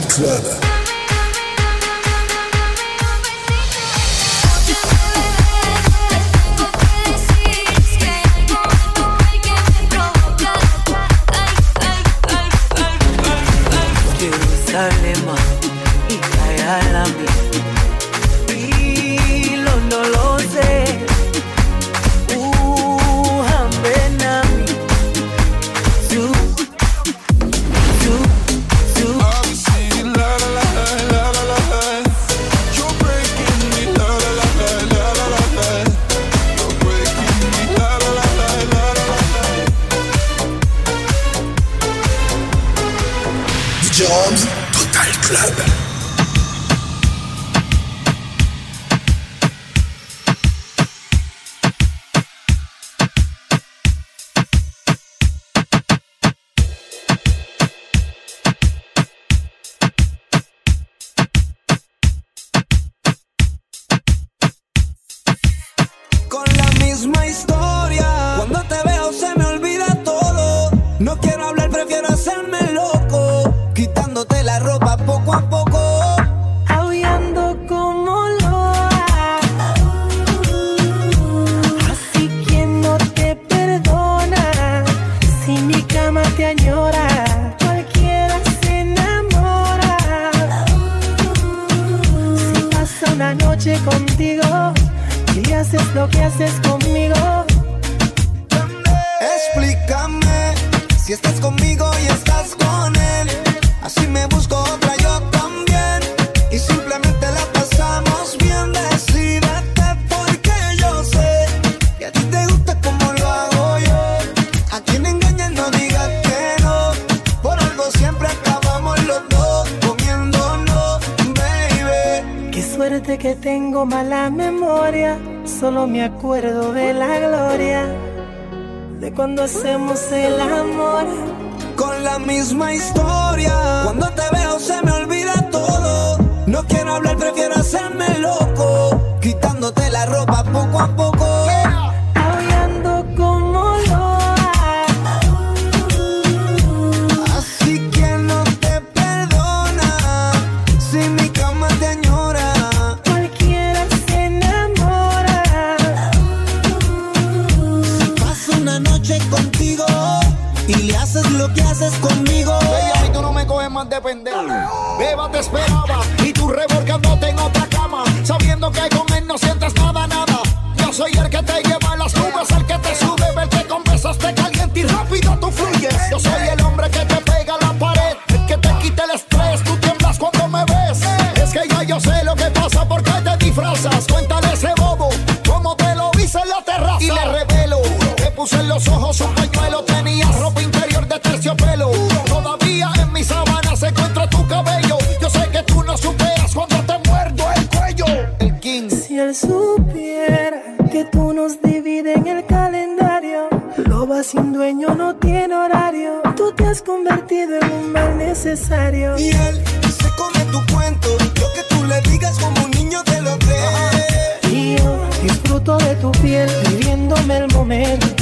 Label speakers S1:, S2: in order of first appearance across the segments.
S1: Club.
S2: Tu
S3: piel, viviéndome el momento.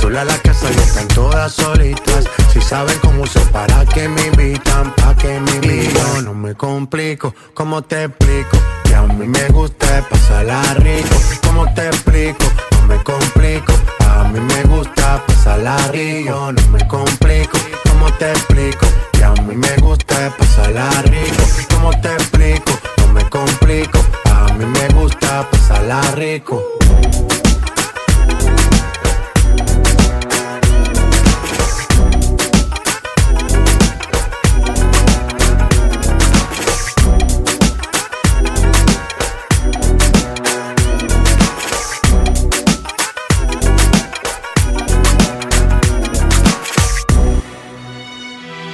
S4: Sola la casa y están todas solitas. Si saben cómo uso, para que me invitan, pa' que me invitan. No me complico, ¿cómo te explico? Que a mí me gusta pasarla rico. ¿Cómo te explico? No me complico. A mí me gusta pasarla rico. No me complico, ¿cómo te explico? Que a mí me gusta pasarla rico. ¿Cómo te explico? No me complico. A mí me gusta pasarla rico.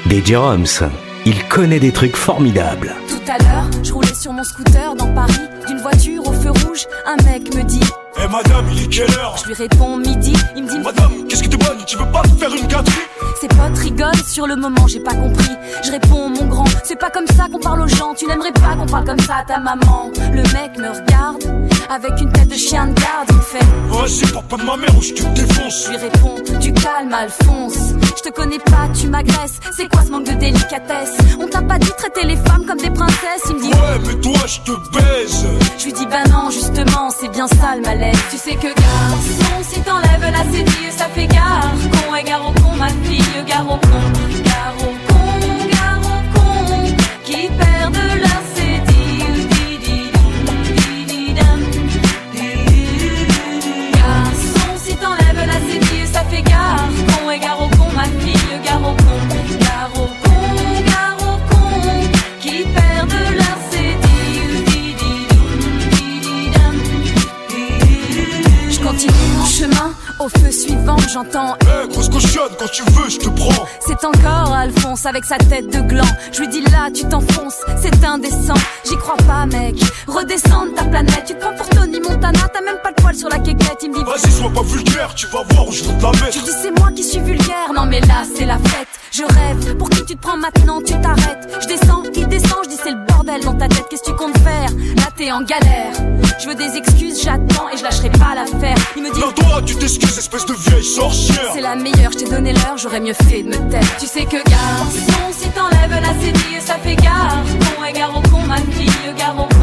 S5: DJ Roms, il connaît des trucs formidables.
S6: Tout à l'heure, je roulais sur mon scooter dans Paris. D'une voiture au feu rouge, un mec me dit
S7: Eh madame, il est quelle heure
S6: Je lui réponds midi, il me dit
S7: Madame, qu'est-ce que t'es bonne Tu veux pas faire une gâterie
S6: Ses potes rigolent sur le moment, j'ai pas compris. Je réponds, mon grand, c'est pas comme ça qu'on parle aux gens. Tu n'aimerais pas qu'on parle comme ça à ta maman. Le mec me regarde avec une tête de chien de garde. Il me fait
S7: Vas-y, papa de ma mère ou je te défonce.
S6: Je lui réponds, tu calmes, Alphonse. Je te connais pas, tu m'agresses. C'est quoi ce manque de délicatesse? On t'a pas dit traiter les femmes comme des princesses Il me dit
S7: Ouais, mais toi, je te baise.
S6: Je lui dis bah non, justement, c'est bien ça le malaise. Tu sais que garçon, si t'enlèves la cédille, ça fait avec sa tête de gland. Je lui dis là, tu t'enfonces, c'est indécent. J'y crois pas, mec. Redescends de ta planète. Tu te prends pour Tony Montana, t'as même pas le poil sur la quéquette. Il me dit,
S7: Vas-y, sois pas vulgaire, tu vas voir où je te la
S6: tu dis c'est moi qui suis vulgaire. Non, mais là, c'est la fête. Je rêve. Pour qui tu te prends maintenant, tu t'arrêtes. Je En galère. Je veux des excuses, j'attends et je lâcherai pas l'affaire. Il me dit,
S7: Non, toi, tu t'excuses, espèce de vieille sorcière.
S6: c'est la meilleure, je t'ai donné l'heure, j'aurais mieux fait de me taire. Tu sais que garçon, si t'enlèves la cédille, ça fait gare. Con et gare au con, gare au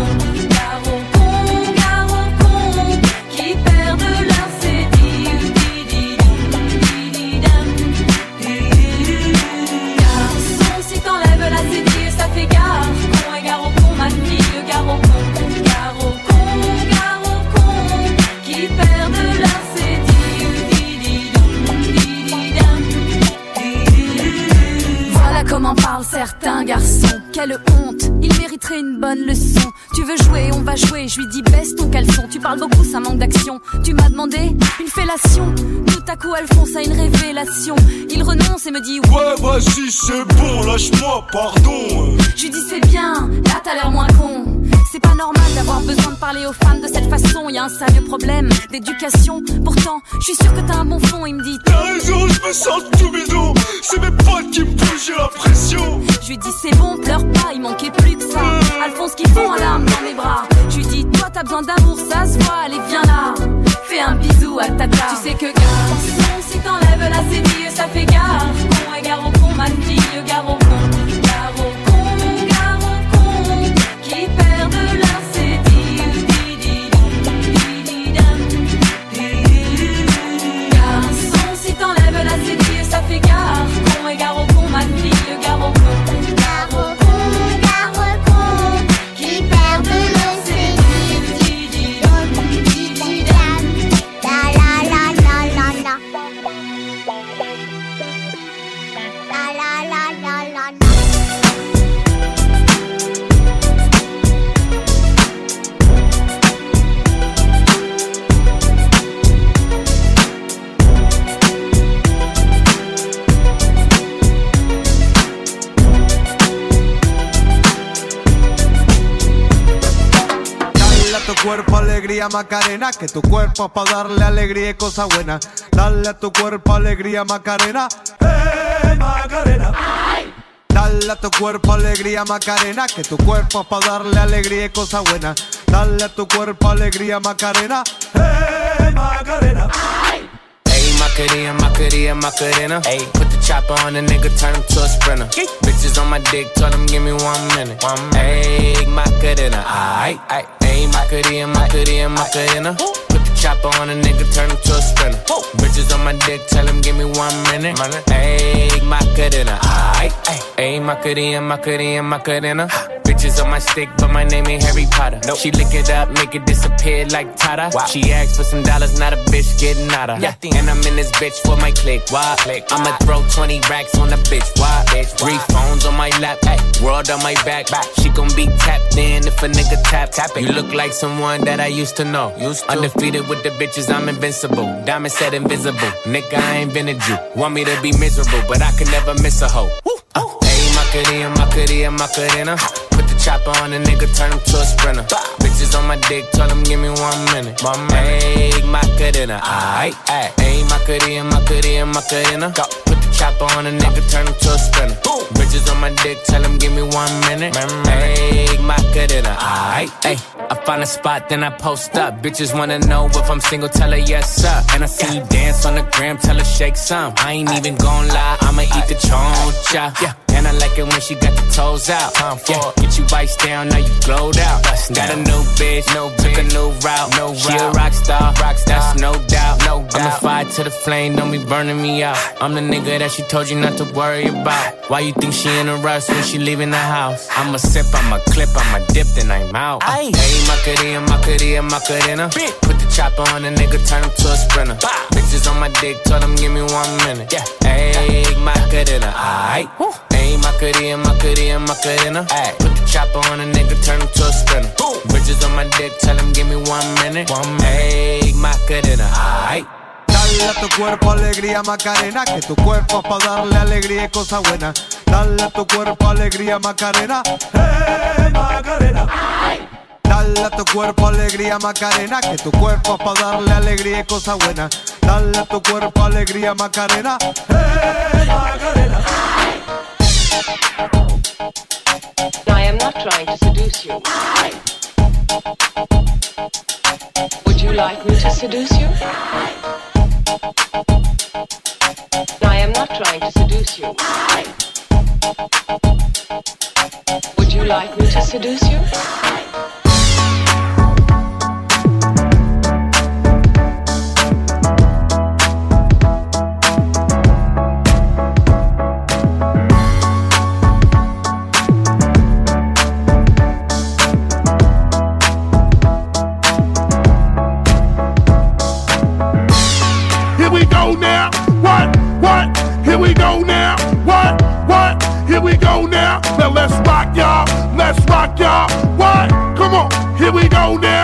S6: certains garçons. Quelle honte, ils mériteraient une bonne leçon. Tu veux jouer, on va jouer. Je lui dis baisse ton caleçon. Tu parles beaucoup, ça manque d'action. Tu m'as demandé une fellation. Tout à coup, Alphonse a une révélation. Il renonce et me dit
S7: Ouais, vas-y, c'est bon, lâche-moi, pardon.
S6: je lui dis c'est bien, là t'as l'air moins con. C'est pas normal d'avoir besoin de parler aux femmes de cette façon. Y a un sérieux problème d'éducation. Pourtant, je suis sûr que t'as un bon fond. Il me dit
S7: T'as raison, je me sens tout bidon. C'est mes potes qui me poussent, j'ai la pression.
S6: Je lui dis c'est bon, pleure pas, il manquait plus que ça. Alphonse qui fond en larmes dans mes bras. Je lui dis toi t'as besoin d'amour, ça se voit, allez viens là. Fais un bisou à tata. Tu sais que garçon, si t'enlèves la cédille, ça fait gare. Con et gare au con, ma fille, gare
S8: alegría Macarena, que tu cuerpo es para darle alegría y cosas buenas. Dale a tu cuerpo alegría Macarena, eh Macarena. Dale a tu cuerpo alegría Macarena, que tu cuerpo es para darle alegría y cosas buenas. Dale a tu cuerpo alegría Macarena, Macarena.
S9: Ayy, Macarena, Macarena, Macarena. Ayy, put the chopper on the nigga, turn him to a sprinter. Bitches on my dick, tell him give me one minute. One minute. Ayy, Macarena, aight, aight. Ayy, Macarena, Macarena, Macarena. Put the chopper on a nigga, turn him to a sprinter. Bitches on my dick, tell him give me one minute. Ayy, Macarena, aight, aight. Ayy, Macarena, Macarena, Macarena. Bitches on my stick, but my name ain't Harry Potter. She lick it up, make it disappear like Tata. She asked for some dollars, not a bitch getting out of. And I'm in this bitch for my click. Why? click. I'ma throw 20 racks on a bitch. Why? bitch Three phones on my lap, ay, world on my back. She gon' be tapped in if a nigga tap. tap it. You look like someone that I used to know. Used to. Undefeated with the bitches, I'm invincible. Diamond said invisible. Nigga, I ain't been a Jew. Want me to be miserable, but I can never miss a hoe. Uh, Ayy, Macarena, Macarena, Macarena. Put the chopper on a nigga, turn him to a sprinter. Bitches on my dick, tell him give me one minute. My One minute. Ayy, Macarena, aight, aight. Ayy, Macarena, Macarena, Macarena. Put the chopper on a nigga, turn him to a sprinter. Bitches on my dick, tell him give me one minute. Hey, Macarena, aight. Hey, I find a spot, then I post up. Bitches wanna know if I'm single, tell her yes, sir. And I see you dance on the gram, tell her shake some. I ain't even gon' lie, I'ma eat the choncha. Yeah. And I like it when she got the toes out. Time for yeah. Get you vice down, now you glowed out. got a new bitch, no took a new route. No she a rock star, rock star. That's no doubt. No doubt. I'm a fire to the flame, don't be burning me out. I'm the nigga that she told you not to worry about. Why you think she in a rush when she leaving the house? I'm a sip, I'm a clip, I'm a dip, then I'm out. Hey, Macarena, Macarena, Macarena. Put the chopper on a nigga, turn him to a sprinter. Bitches on my dick, told him give me one minute. Yeah, hey, Macarena, aight. Hey, Macarena, Macarena, Macarena. Ay. Put the chopper on a nigga, turn him to a sprinter. Boom. Bitches on my dick, tell him give me one minute. One minute. Hey, Macarena, aight.
S10: Dale a tu cuerpo alegría Macarena, que tu cuerpo es para darle alegría y cosa buena. Dale a tu cuerpo alegría Macarena, Macarena. Dale a tu cuerpo alegría Macarena, que tu cuerpo es para darle alegría y cosa buena. Dale a tu cuerpo alegría Macarena, Macarena.
S11: I am not trying to seduce you. Would you like me to seduce you? Seduce you. Would you like me to seduce you?
S7: Here we go now. What? What? Here we go now. We go now. Now let's rock y'all. Let's rock y'all. What? Come on. Here
S12: we go now.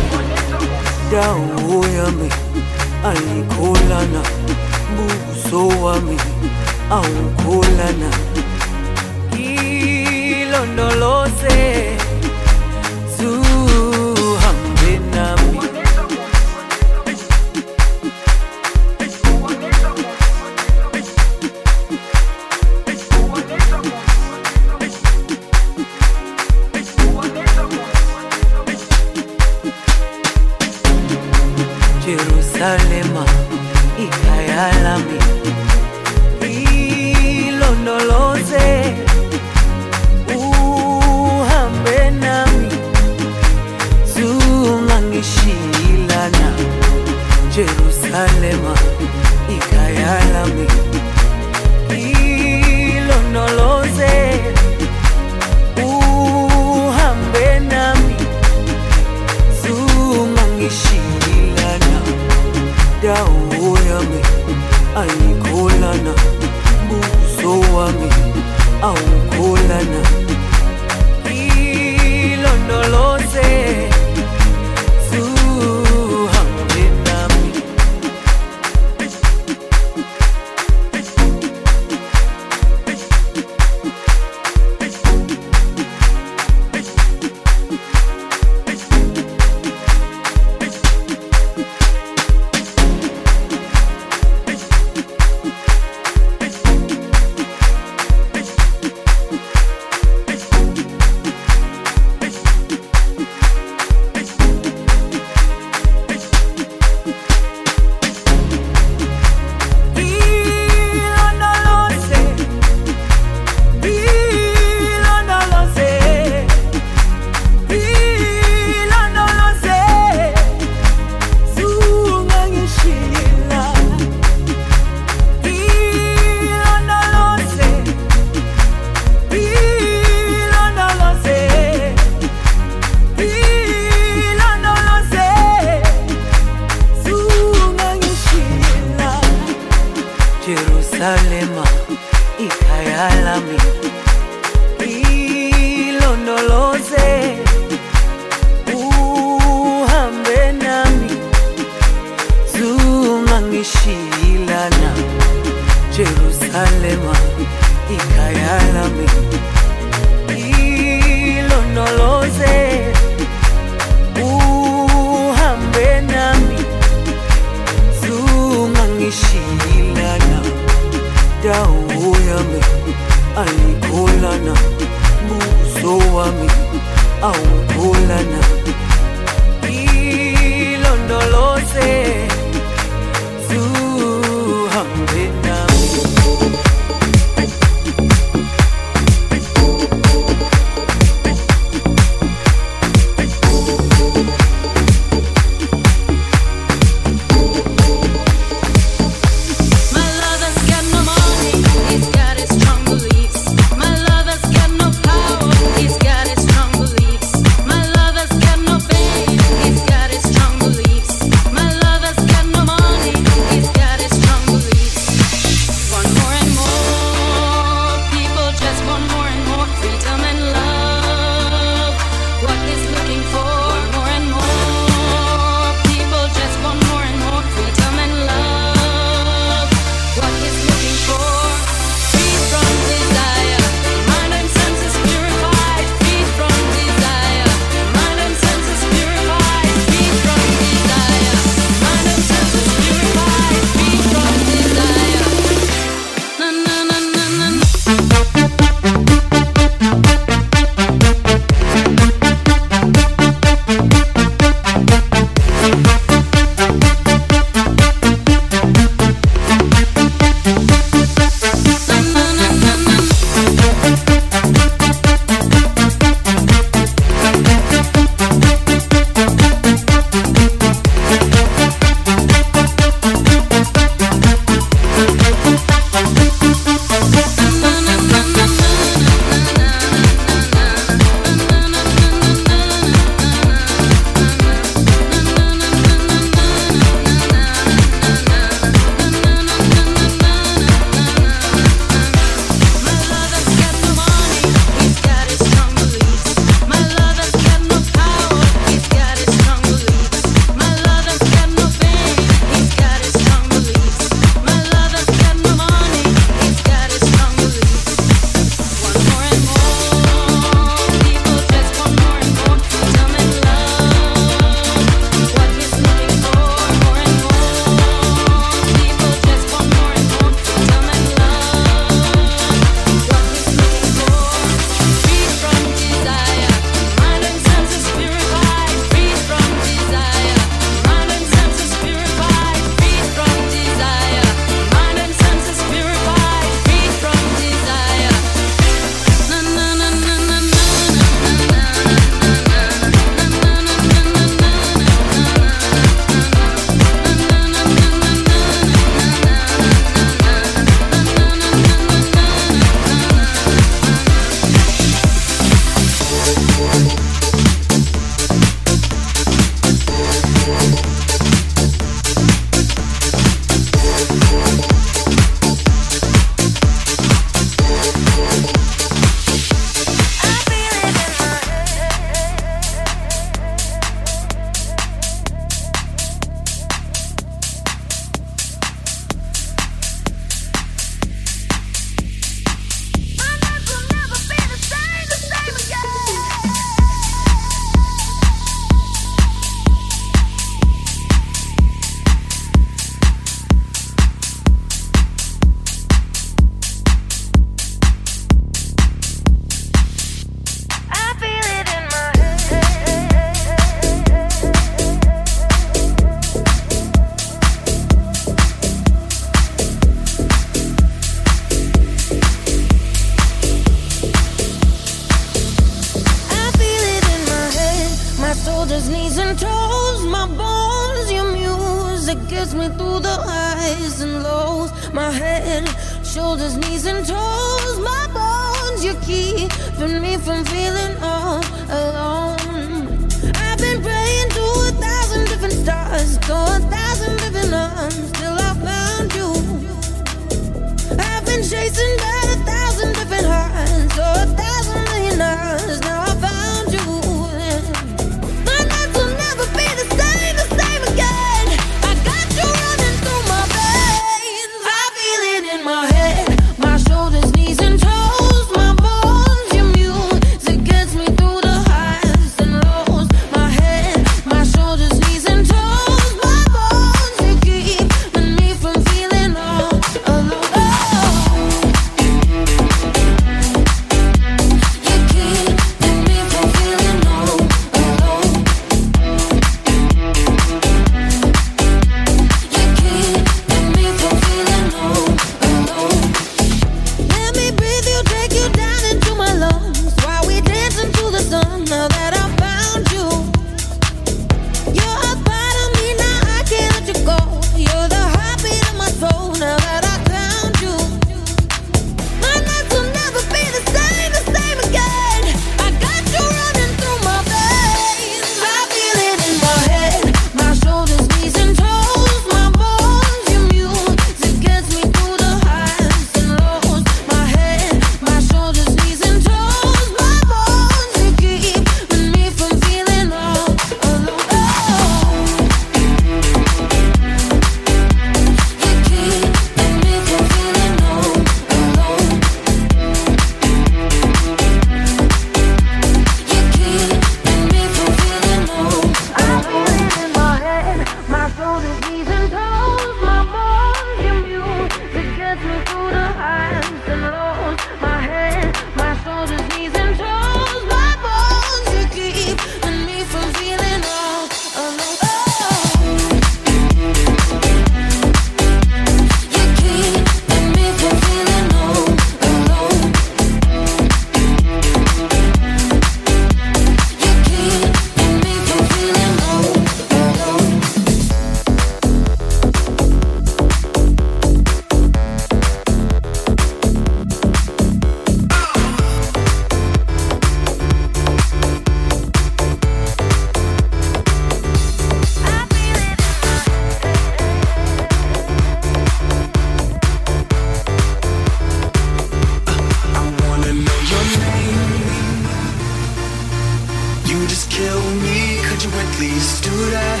S12: You
S13: just kill me, could you at least do that?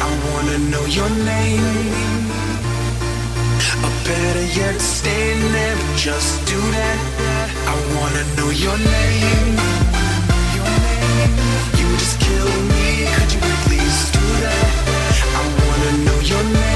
S13: I wanna know your name. Or better yet, stand there, but just do that. I wanna know. Your name. You just kill me, could you at least do that? I wanna know your name.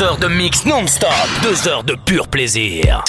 S5: Deux heures de mix non-stop, deux heures de pur plaisir.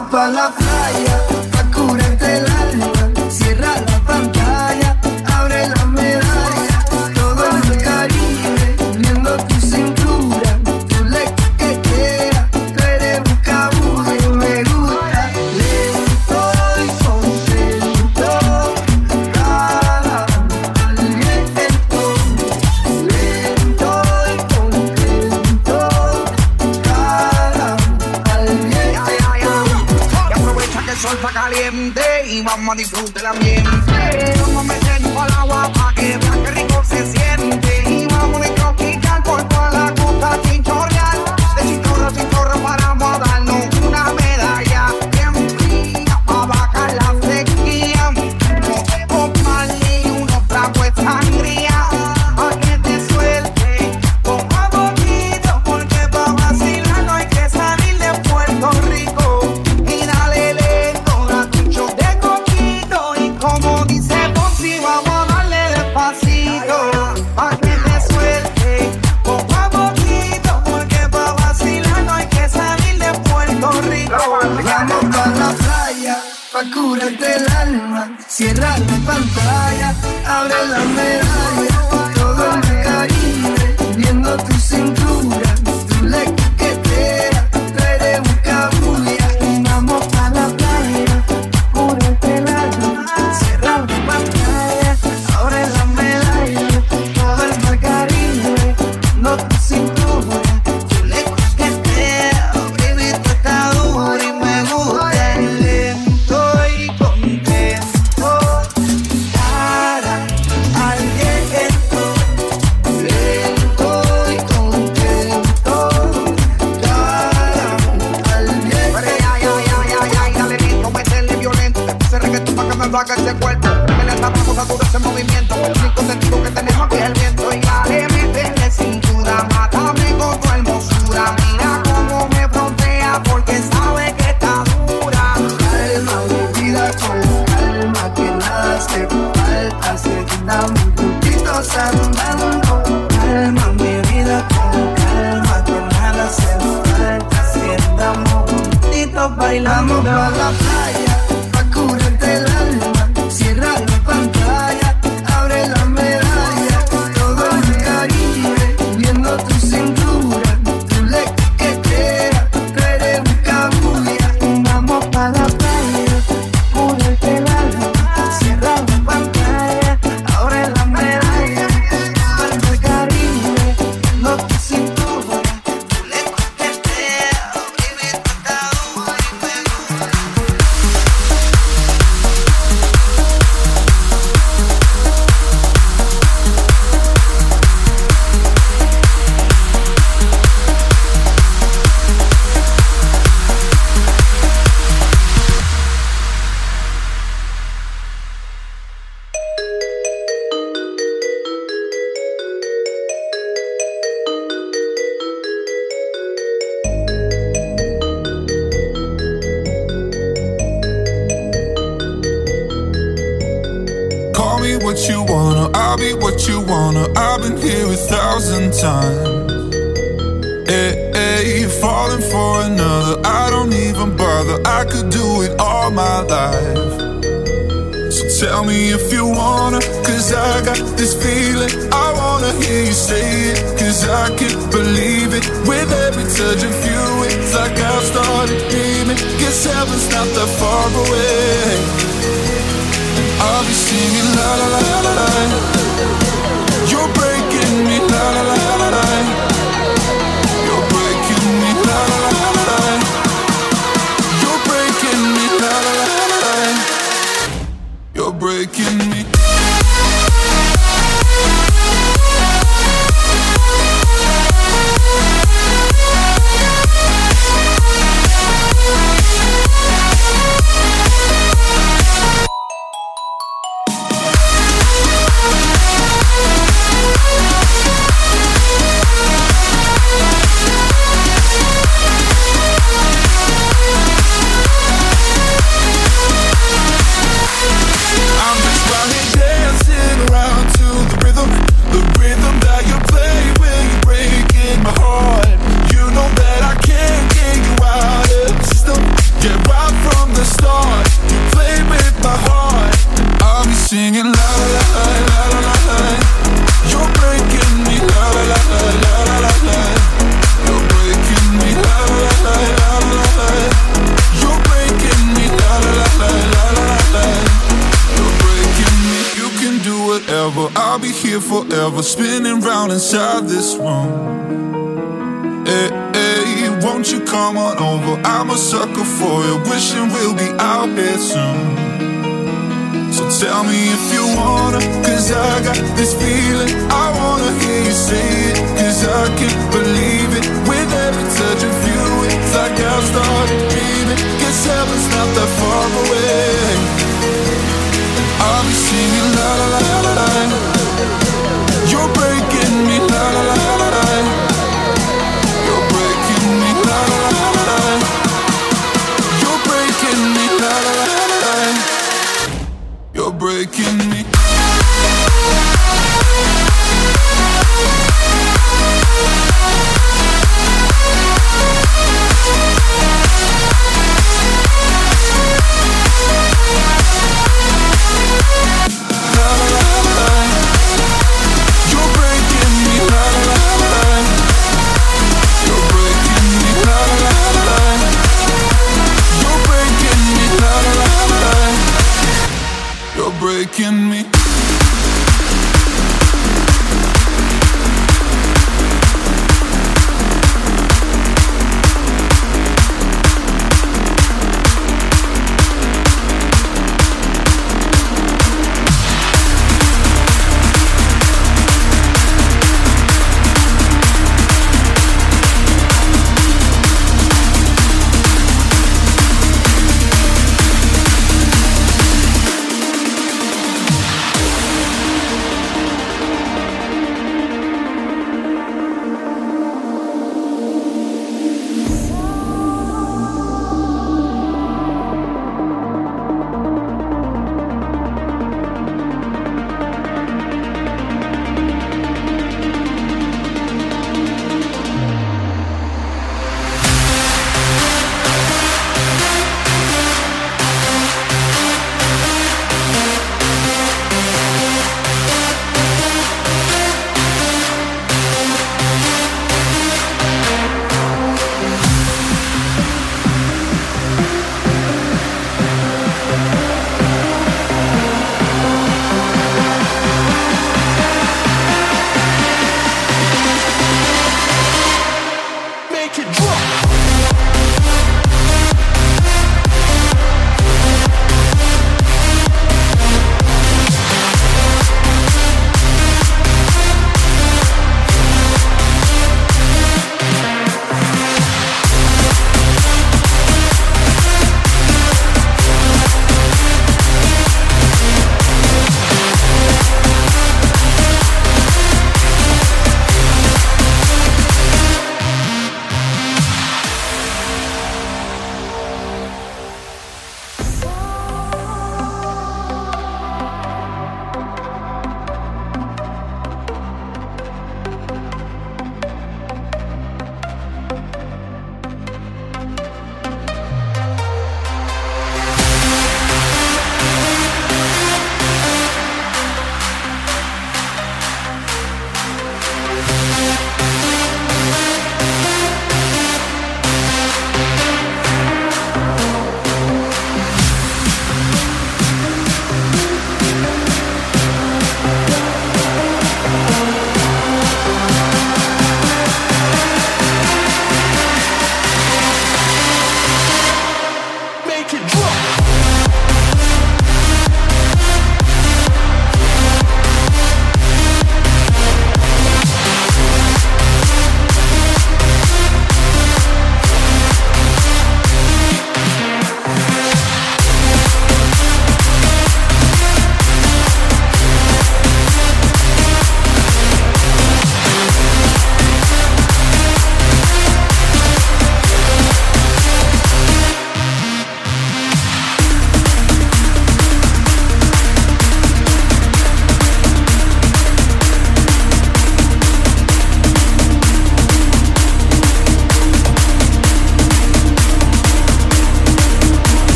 S14: Papa la más money, disfrute la
S15: miel. Vamos a meternos al agua para que, pa que rico
S14: se
S16: sienta. 'Cause dreaming. Guess heaven's not that far away. And obviously, la la la la. la.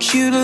S17: Want you to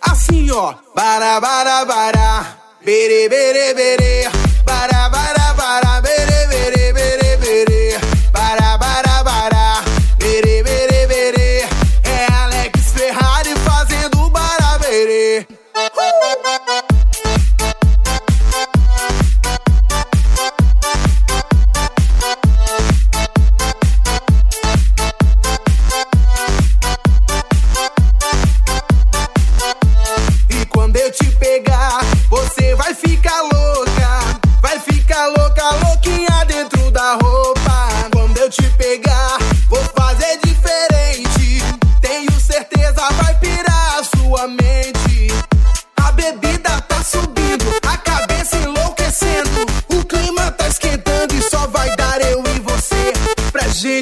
S18: assim ó. Bara, bara, bara, bere, bere, bere.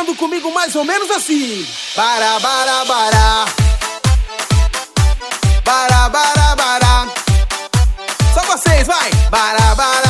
S18: cantando comigo mais ou menos assim. Bará, bará, bará. Bará, bará, bará. Só vocês, vai.
S17: Bará, bará.